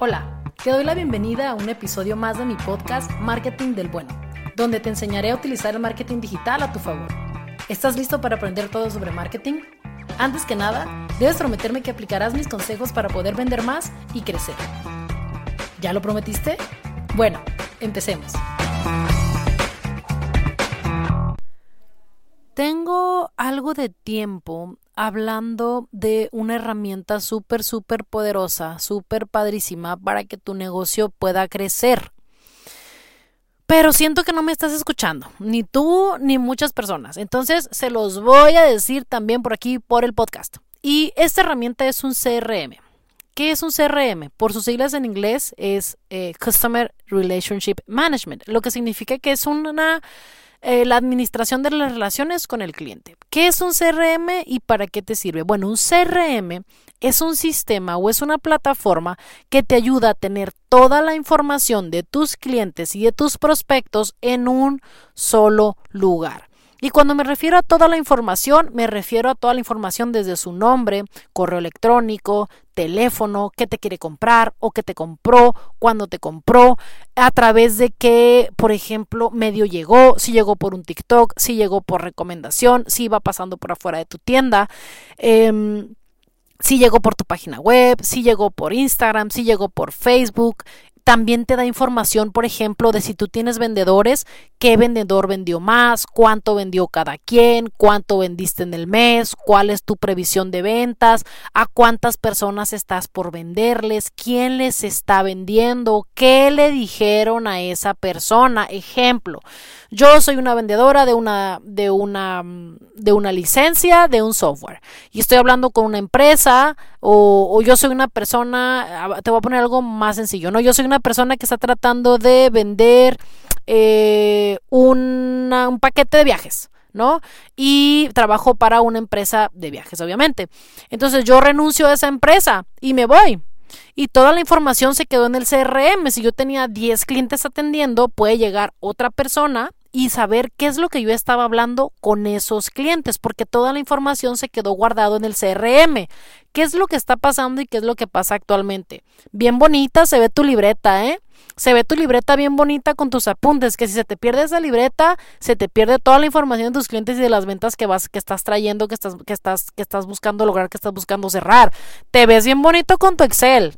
Hola, te doy la bienvenida a un episodio más de mi podcast Marketing del Bueno, donde te enseñaré a utilizar el marketing digital a tu favor. ¿Estás listo para aprender todo sobre marketing? Antes que nada, debes prometerme que aplicarás mis consejos para poder vender más y crecer. ¿Ya lo prometiste? Bueno, empecemos. Tengo algo de tiempo hablando de una herramienta súper, súper poderosa, súper padrísima para que tu negocio pueda crecer. Pero siento que no me estás escuchando, ni tú ni muchas personas. Entonces se los voy a decir también por aquí, por el podcast. Y esta herramienta es un CRM. ¿Qué es un CRM? Por sus siglas en inglés es eh, Customer Relationship Management, lo que significa que es una eh, la administración de las relaciones con el cliente. ¿Qué es un CRM y para qué te sirve? Bueno, un CRM es un sistema o es una plataforma que te ayuda a tener toda la información de tus clientes y de tus prospectos en un solo lugar. Y cuando me refiero a toda la información, me refiero a toda la información desde su nombre, correo electrónico, teléfono, qué te quiere comprar o qué te compró, cuándo te compró, a través de qué, por ejemplo, medio llegó, si llegó por un TikTok, si llegó por recomendación, si iba pasando por afuera de tu tienda. Em, si llegó por tu página web, si llegó por Instagram, si llegó por Facebook, también te da información, por ejemplo, de si tú tienes vendedores, qué vendedor vendió más, cuánto vendió cada quien, cuánto vendiste en el mes, cuál es tu previsión de ventas, a cuántas personas estás por venderles, quién les está vendiendo, qué le dijeron a esa persona. Ejemplo, yo soy una vendedora de una de una de una licencia de un software y estoy hablando con una empresa o, o yo soy una persona, ah, te voy a poner algo más sencillo, ¿no? Yo soy una persona que está tratando de vender eh, un paquete de viajes. ¿no? Y trabajo para una empresa de viajes, obviamente. Entonces yo renuncio a esa empresa y me voy. Y toda la información se quedó en el CRM. Si yo tenía 10 clientes atendiendo, puede llegar otra persona y saber qué es lo que yo estaba hablando con esos clientes, porque toda la información se quedó guardado en el CRM. ¿Qué es lo que está pasando y qué es lo que pasa actualmente? Bien bonita se ve tu libreta, ¿eh? Se ve tu libreta bien bonita con tus apuntes, que si se te pierde esa libreta, se te pierde toda la información de tus clientes y de las ventas que vas que estás trayendo, que estás que estás que estás buscando lograr, que estás buscando cerrar. Te ves bien bonito con tu Excel.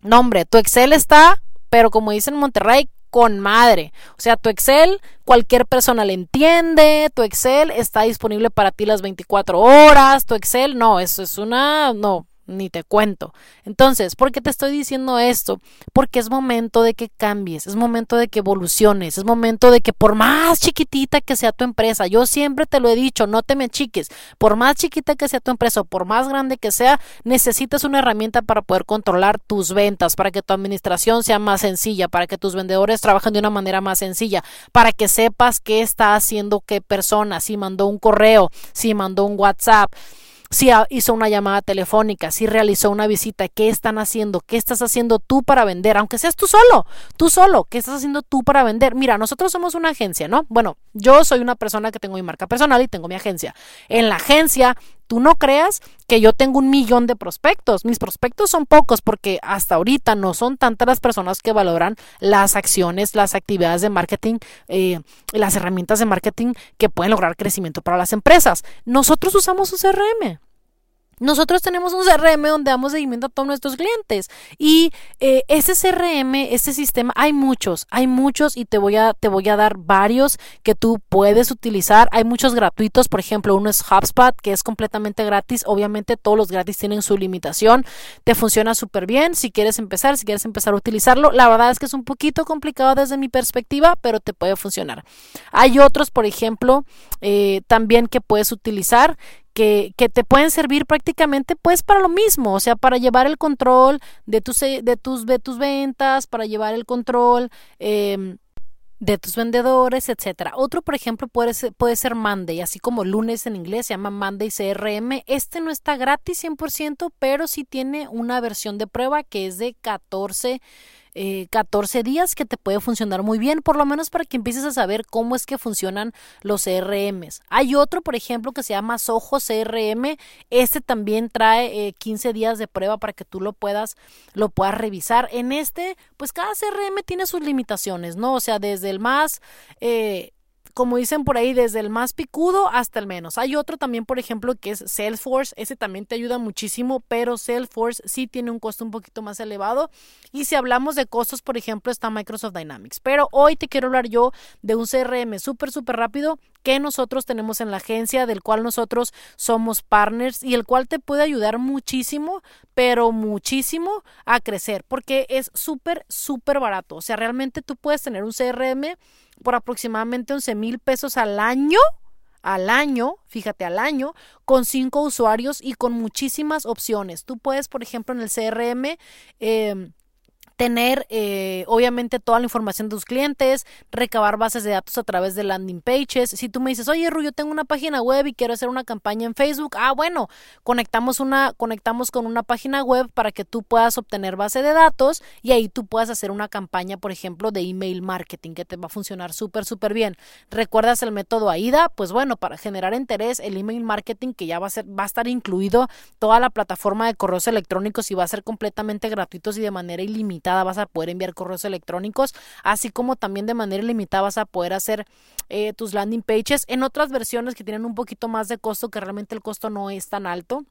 No, hombre, tu Excel está, pero como dicen en Monterrey, con madre. O sea, tu Excel, cualquier persona le entiende, tu Excel está disponible para ti las 24 horas, tu Excel, no, eso es una, no, ni te cuento. Entonces, ¿por qué te estoy diciendo esto? Porque es momento de que cambies, es momento de que evoluciones, es momento de que por más chiquitita que sea tu empresa, yo siempre te lo he dicho, no te me chiques, por más chiquita que sea tu empresa por más grande que sea, necesitas una herramienta para poder controlar tus ventas, para que tu administración sea más sencilla, para que tus vendedores trabajen de una manera más sencilla, para que sepas qué está haciendo qué persona, si mandó un correo, si mandó un WhatsApp si hizo una llamada telefónica, si realizó una visita, qué están haciendo, qué estás haciendo tú para vender, aunque seas tú solo, tú solo, qué estás haciendo tú para vender. Mira, nosotros somos una agencia, ¿no? Bueno, yo soy una persona que tengo mi marca personal y tengo mi agencia. En la agencia tú no creas que yo tengo un millón de prospectos. Mis prospectos son pocos porque hasta ahorita no son tantas las personas que valoran las acciones, las actividades de marketing, eh, las herramientas de marketing que pueden lograr crecimiento para las empresas. Nosotros usamos un CRM. Nosotros tenemos un CRM donde damos seguimiento a todos nuestros clientes y eh, ese CRM, este sistema, hay muchos, hay muchos y te voy a te voy a dar varios que tú puedes utilizar. Hay muchos gratuitos, por ejemplo, uno es HubSpot que es completamente gratis. Obviamente todos los gratis tienen su limitación. Te funciona súper bien si quieres empezar, si quieres empezar a utilizarlo. La verdad es que es un poquito complicado desde mi perspectiva, pero te puede funcionar. Hay otros, por ejemplo, eh, también que puedes utilizar que, te pueden servir prácticamente pues para lo mismo, o sea, para llevar el control de tus, de tus, de tus ventas, para llevar el control eh, de tus vendedores, etcétera. Otro, por ejemplo, puede ser, puede ser Monday, así como lunes en inglés, se llama Monday CRM. Este no está gratis 100%, pero sí tiene una versión de prueba que es de 14 14 eh, días que te puede funcionar muy bien, por lo menos para que empieces a saber cómo es que funcionan los CRMs. Hay otro, por ejemplo, que se llama Soho CRM. Este también trae 15 eh, días de prueba para que tú lo puedas, lo puedas revisar. En este, pues cada CRM tiene sus limitaciones, ¿no? O sea, desde el más... Eh, como dicen por ahí, desde el más picudo hasta el menos. Hay otro también, por ejemplo, que es Salesforce. Ese también te ayuda muchísimo, pero Salesforce sí tiene un costo un poquito más elevado. Y si hablamos de costos, por ejemplo, está Microsoft Dynamics. Pero hoy te quiero hablar yo de un CRM súper, súper rápido que nosotros tenemos en la agencia, del cual nosotros somos partners y el cual te puede ayudar muchísimo, pero muchísimo a crecer, porque es súper, súper barato. O sea, realmente tú puedes tener un CRM por aproximadamente 11 mil pesos al año al año, fíjate, al año, con cinco usuarios y con muchísimas opciones. Tú puedes, por ejemplo, en el CRM, eh, tener eh, obviamente toda la información de tus clientes, recabar bases de datos a través de landing pages. Si tú me dices, oye, Ru, yo tengo una página web y quiero hacer una campaña en Facebook, ah, bueno, conectamos una, conectamos con una página web para que tú puedas obtener base de datos y ahí tú puedas hacer una campaña, por ejemplo, de email marketing que te va a funcionar súper, súper bien. ¿Recuerdas el método AIDA? Pues bueno, para generar interés, el email marketing que ya va a ser, va a estar incluido toda la plataforma de correos electrónicos y va a ser completamente gratuitos y de manera ilimitada vas a poder enviar correos electrónicos, así como también de manera ilimitada vas a poder hacer eh, tus landing pages en otras versiones que tienen un poquito más de costo, que realmente el costo no es tan alto.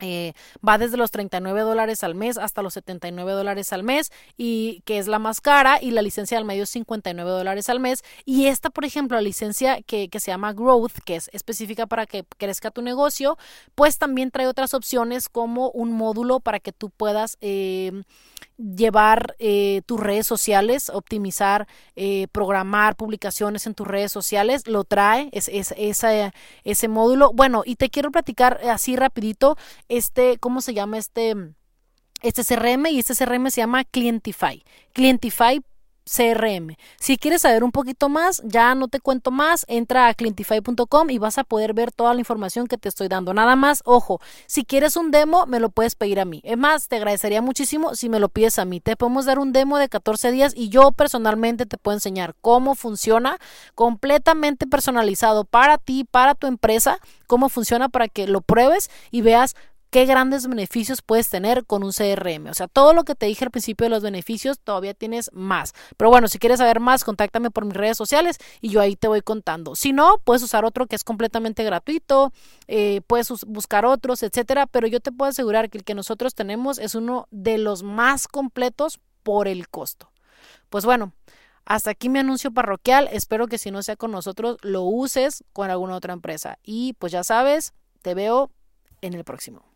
Eh, va desde los 39 dólares al mes hasta los 79 dólares al mes y que es la más cara y la licencia del medio es 59 dólares al mes y esta por ejemplo la licencia que, se llama Growth que es específica para que crezca tu negocio pues también trae otras opciones como un módulo para que tú puedas eh, llevar eh, tus redes sociales, optimizar, eh, programar publicaciones en tus redes sociales, lo trae es, es, ese módulo. Bueno, y te quiero platicar así rapidito, este, ¿cómo se llama este? Este CRM y este CRM se llama Clientify. Clientify CRM. Si quieres saber un poquito más, ya no te cuento más, entra a clientify.com y vas a poder ver toda la información que te estoy dando. Nada más, ojo, si quieres un demo, me lo puedes pedir a mí. Es más, te agradecería muchísimo si me lo pides a mí. Te podemos dar un demo de 14 días y yo personalmente te puedo enseñar cómo funciona completamente personalizado para ti, para tu empresa, cómo funciona para que lo pruebes y veas qué grandes beneficios puedes tener con un CRM. O sea, todo lo que te dije al principio de los beneficios, todavía tienes más. Pero bueno, si quieres saber más, contáctame por mis redes sociales y yo ahí te voy contando. Si no, puedes usar otro que es completamente gratuito, eh, puedes buscar otros, etcétera. Pero yo te puedo asegurar que el que nosotros tenemos es uno de los más completos por el costo. Pues bueno, hasta aquí mi anuncio parroquial. Espero que si no sea con nosotros, lo uses con alguna otra empresa. Y pues ya sabes, te veo en el próximo.